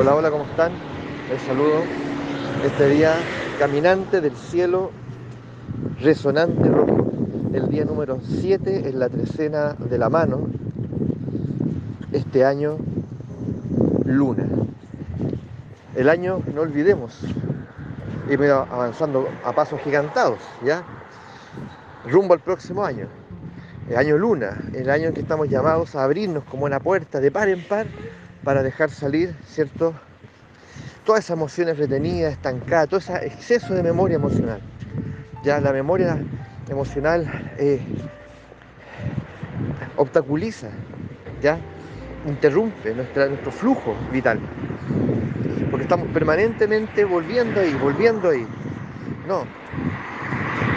Hola, hola, ¿cómo están? Les saludo. Este día caminante del cielo, resonante rojo. El día número 7 en la trecena de la mano. Este año, luna. El año, no olvidemos, ido avanzando a pasos gigantados, ¿ya? Rumbo al próximo año. El año luna, el año en que estamos llamados a abrirnos como una puerta de par en par para dejar salir, ¿cierto? Todas esas emociones retenidas, estancadas, todo ese exceso de memoria emocional. Ya la memoria emocional eh, obstaculiza, ya interrumpe nuestro flujo vital. Porque estamos permanentemente volviendo ahí, volviendo ahí. No.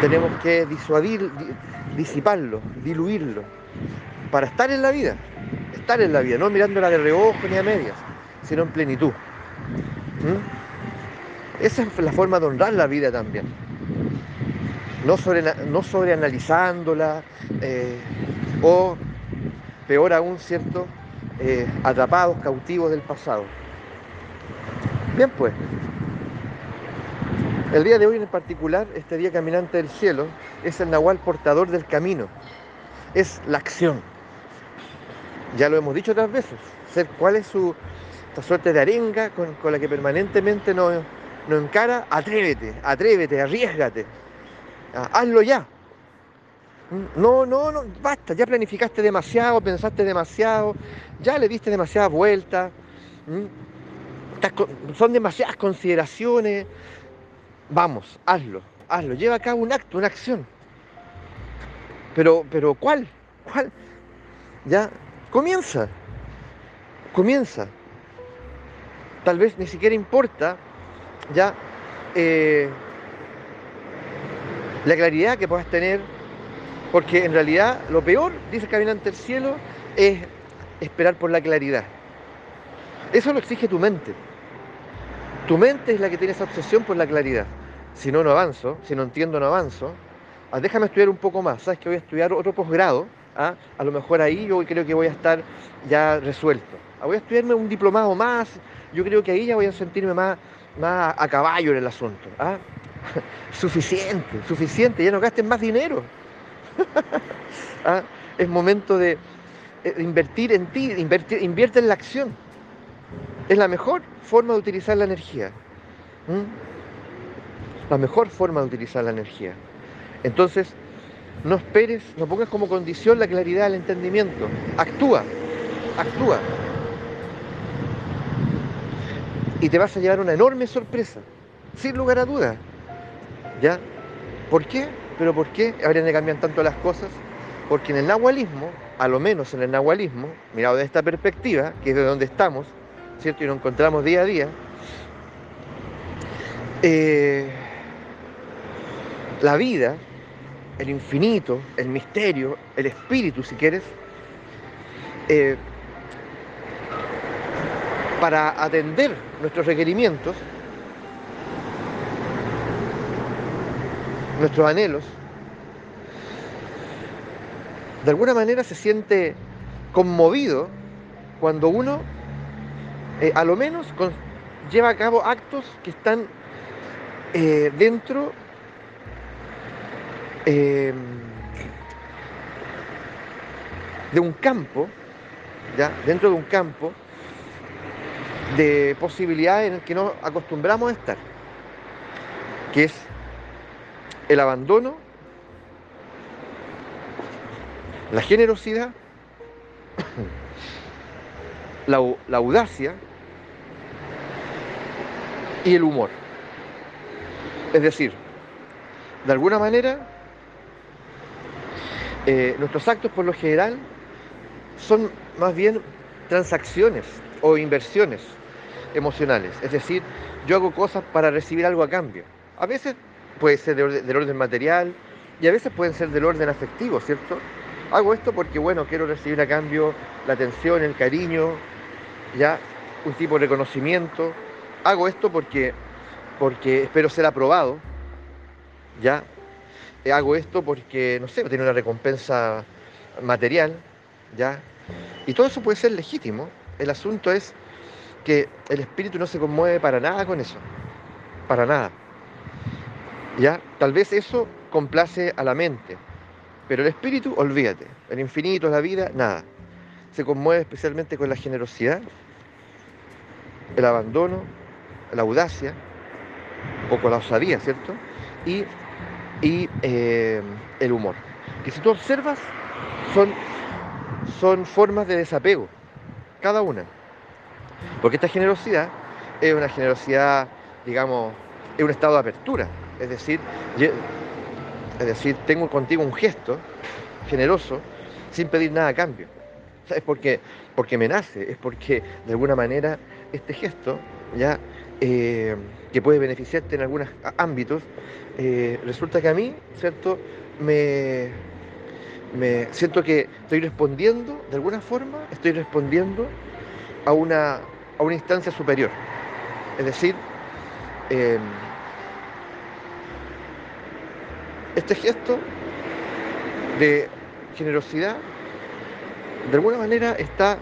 Tenemos que disuadir, disiparlo, diluirlo, para estar en la vida estar en la vida, no mirándola de reojo ni a medias, sino en plenitud. ¿Mm? Esa es la forma de honrar la vida también. No, sobre, no sobreanalizándola eh, o, peor aún, ¿cierto? Eh, atrapados, cautivos del pasado. Bien, pues. El día de hoy en particular, este día caminante del cielo, es el nahual portador del camino. Es la acción ya lo hemos dicho otras veces, cuál es su esta suerte de arenga con, la que permanentemente nos, encara, atrévete, atrévete, arriesgate, ah, hazlo ya. No, no, no, basta, ya planificaste demasiado, pensaste demasiado, ya le diste demasiadas vueltas, son demasiadas consideraciones. Vamos, hazlo, hazlo, lleva a cabo un acto, una acción. Pero, pero ¿cuál? ¿Cuál? Ya, Comienza, comienza. Tal vez ni siquiera importa ya eh, la claridad que puedas tener, porque en realidad lo peor, dice el caminante del cielo, es esperar por la claridad. Eso lo exige tu mente. Tu mente es la que tiene esa obsesión por la claridad. Si no, no avanzo, si no entiendo, no avanzo. Ah, déjame estudiar un poco más. Sabes que voy a estudiar otro posgrado ¿ah? a lo mejor ahí yo creo que voy a estar ya resuelto. Ah, voy a estudiarme un diplomado más, yo creo que ahí ya voy a sentirme más, más a caballo en el asunto. ¿ah? suficiente, suficiente, ya no gasten más dinero. Es momento de, invertir en ti, invierte en la acción. Es la mejor forma de utilizar la energía. La mejor forma de utilizar la energía. Entonces, no esperes, no pongas como condición la claridad del entendimiento. Actúa, actúa. Y te vas a llevar una enorme sorpresa, sin lugar a dudas. ¿Ya? ¿Por qué? ¿Pero por qué habrían de cambiar tanto las cosas? Porque en el nahualismo, a lo menos en el nahualismo, mirado de esta perspectiva, que es de donde estamos, ¿cierto? Y nos encontramos día a día, eh, la vida el infinito, el misterio, el espíritu, si quieres, eh, para atender nuestros requerimientos, nuestros anhelos, de alguna manera se siente conmovido cuando uno, eh, a lo menos, lleva a cabo actos que están eh, dentro Em, de un campo, ¿ya? dentro de un campo de posibilidades en el que nos acostumbramos a estar, que es el abandono, la generosidad, la audacia y el humor. Es decir, de alguna manera eh, nuestros actos por lo general son más bien transacciones o inversiones emocionales. Es decir, yo hago cosas para recibir algo a cambio. A veces puede ser del orden material y a veces pueden ser del orden afectivo, ¿cierto? Hago esto porque, bueno, quiero recibir a cambio la atención, el cariño, ya, un tipo de reconocimiento. Hago esto porque, porque espero ser aprobado, ya, hago esto porque, no sé, tiene una recompensa material, ¿ya? Y todo eso puede ser legítimo. El asunto es que el espíritu no se conmueve para nada con eso, para nada. ¿Ya? Tal vez eso complace a la mente, pero el espíritu, olvídate, el infinito, la vida, nada. Se conmueve especialmente con la generosidad, el abandono, la audacia, o con la osadía, ¿cierto? Y, eh, el humor. Que si tú observas, son, son formas de desapego, cada una. Porque esta generosidad es una generosidad, digamos, es un estado de apertura. Es decir, es decir, tengo contigo un gesto generoso sin pedir nada a cambio. Es porque, porque me nace, es porque de alguna manera este gesto, ya eh, que puede beneficiarte en algunos ámbitos, eh, resulta que a mí, ¿cierto? Me, siento que estoy respondiendo, de alguna forma, estoy respondiendo a una, a una instancia superior. Es decir, em, este gesto de generosidad, de alguna manera está,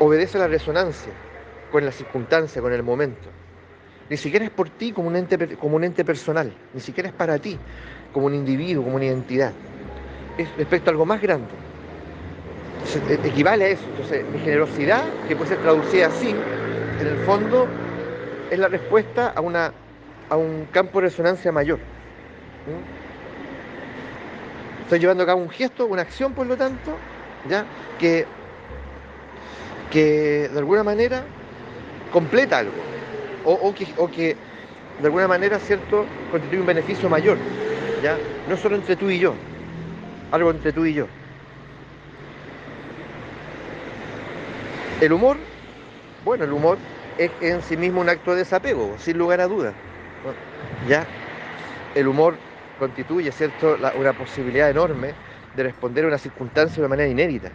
obedece a la resonancia con la circunstancia, con el momento. Ni siquiera es por ti como un ente, personal, ni siquiera es para ti como un individuo, como una identidad. Es respecto a algo más grande. E, equivale a eso. Entonces, mi generosidad, que puede ser traducida así, en el fondo es la respuesta a, una, a un campo de resonancia mayor. Estoy llevando a cabo un gesto, una acción, por lo tanto, ¿ya? Que, que de alguna manera completa algo, o, que, de alguna manera, ¿cierto?, constituye un beneficio mayor, ¿ya? No solo entre tú y yo, algo entre tú y yo. El humor, bueno, el humor es en sí mismo un acto de desapego, sin lugar a dudas. ¿Ya? El humor constituye, ¿cierto?, una posibilidad enorme de responder a una circunstancia de una manera inédita.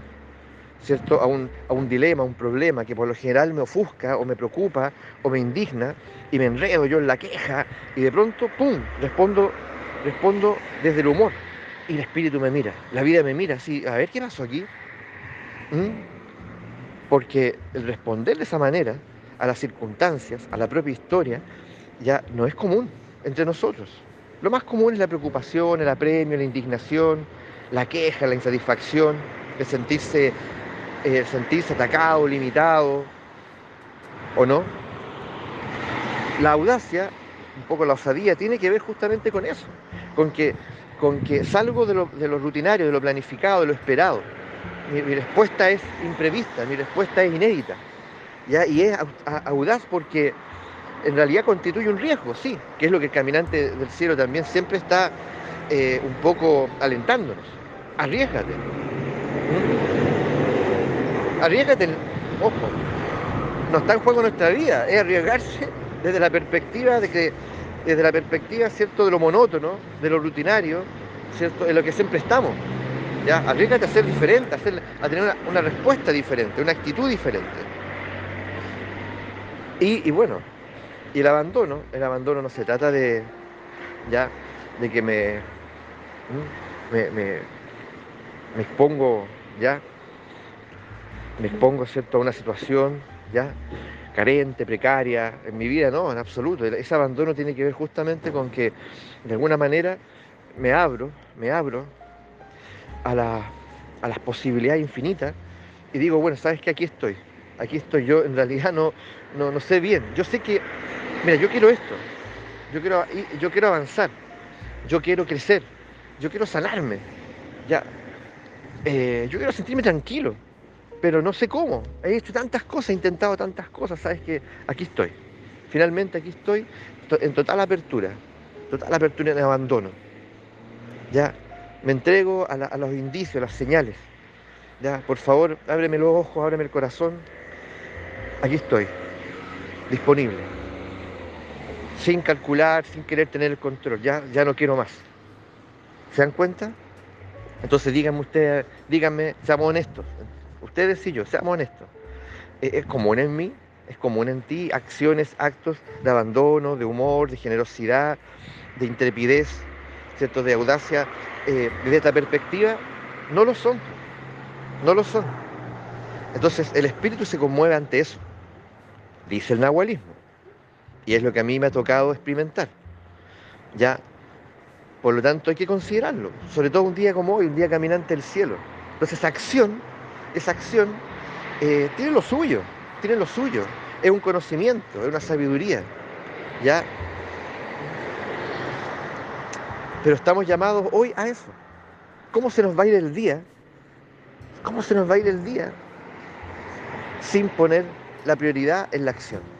¿Cierto? A un, a un dilema, a un problema que por lo general me ofusca o me preocupa o me indigna y me enredo yo en la queja y de pronto, ¡pum!, respondo, respondo desde el humor y el espíritu me mira, la vida me mira así, a ver qué pasó aquí. ¿Mm? Porque el responder de esa manera a las circunstancias, a la propia historia, ya no es común entre nosotros. Lo más común es la preocupación, el apremio, la indignación, la queja, la insatisfacción, de sentirse eh, sentirse atacado, limitado, ¿o no? La audacia, un poco la osadía, tiene que ver justamente con eso, con que, con que salgo de lo, rutinario, de lo planificado, de lo esperado. Mi, respuesta es imprevista, mi respuesta es inédita. Y es audaz porque en realidad constituye un riesgo, sí, que es lo que el caminante del cielo también siempre está eh, un poco alentándonos. Arriesgate. Arriesgate, ojo, no está en juego nuestra vida, es arriesgarse desde la perspectiva de que, desde la perspectiva, ¿cierto?, de lo monótono, de lo rutinario, ¿cierto?, en lo que siempre estamos. ¿ya? Arriesgate a ser diferente, a, tener una, respuesta diferente, una actitud diferente. Y, bueno, y el abandono, el abandono no se trata de, ya, de que me, me, me, me expongo, ya, me expongo ¿cierto? a una situación ya carente, precaria en mi vida, no, en absoluto. Ese abandono tiene que ver justamente con que de alguna manera me abro, me abro a, las posibilidades infinitas y digo, bueno, sabes que aquí estoy, aquí estoy yo, en realidad no, no, no sé bien, yo sé que, mira, yo quiero esto, yo quiero, yo quiero avanzar, yo quiero crecer, yo quiero sanarme, ya, eh, yo quiero sentirme tranquilo, pero no sé cómo. He hecho tantas cosas, he intentado tantas cosas, sabes que aquí estoy. Finalmente aquí estoy en total apertura, total apertura en abandono. Ya, me entrego a, los indicios, a las señales. Ya, por favor, ábreme los ojos, ábreme el corazón. Aquí estoy, disponible. Sin calcular, sin querer tener el control. Ya, ya no quiero más. ¿Se dan cuenta? Entonces díganme ustedes, díganme, seamos honestos. Ustedes y yo, seamos honestos. Eh, es común en mí, es común en ti acciones, actos de abandono, de humor, de generosidad, de intrepidez, de audacia. Eh, desde esta perspectiva, no lo son. No lo son. Entonces el espíritu se conmueve ante eso. dice el nahualismo. Y es lo que a mí me ha tocado experimentar. Ya, por lo tanto hay que considerarlo, sobre todo un día como hoy, un día caminante del cielo. Entonces acción, esa acción eh, tiene lo suyo, tiene lo suyo. Es un conocimiento, es una sabiduría. ¿Ya? Pero estamos llamados hoy a eso. ¿Cómo se nos va a ir el día? ¿Cómo se nos va a ir el día sin poner la prioridad en la acción?